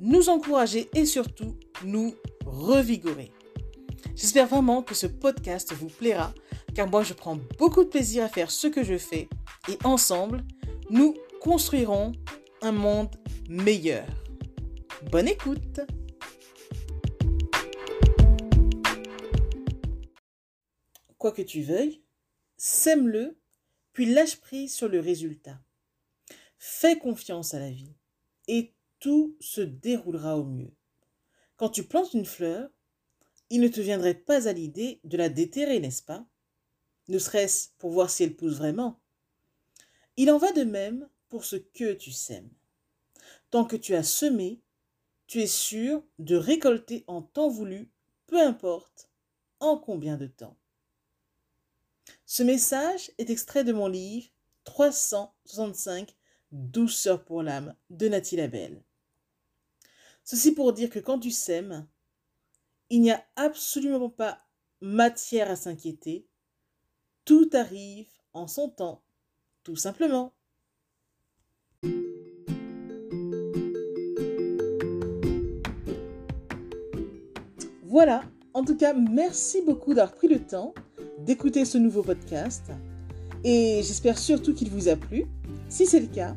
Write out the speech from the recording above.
nous encourager et surtout nous revigorer. J'espère vraiment que ce podcast vous plaira car moi je prends beaucoup de plaisir à faire ce que je fais et ensemble, nous construirons un monde meilleur. Bonne écoute Quoi que tu veuilles, sème-le, puis lâche prise sur le résultat. Fais confiance à la vie et tout se déroulera au mieux. Quand tu plantes une fleur, il ne te viendrait pas à l'idée de la déterrer, n'est-ce pas? Ne serait-ce pour voir si elle pousse vraiment Il en va de même pour ce que tu sèmes. Tant que tu as semé, tu es sûr de récolter en temps voulu, peu importe en combien de temps. Ce message est extrait de mon livre 365 Douceur pour l'âme de Nathalie Labelle. Ceci pour dire que quand tu sèmes, il n'y a absolument pas matière à s'inquiéter. Tout arrive en son temps, tout simplement. Voilà, en tout cas, merci beaucoup d'avoir pris le temps d'écouter ce nouveau podcast et j'espère surtout qu'il vous a plu. Si c'est le cas,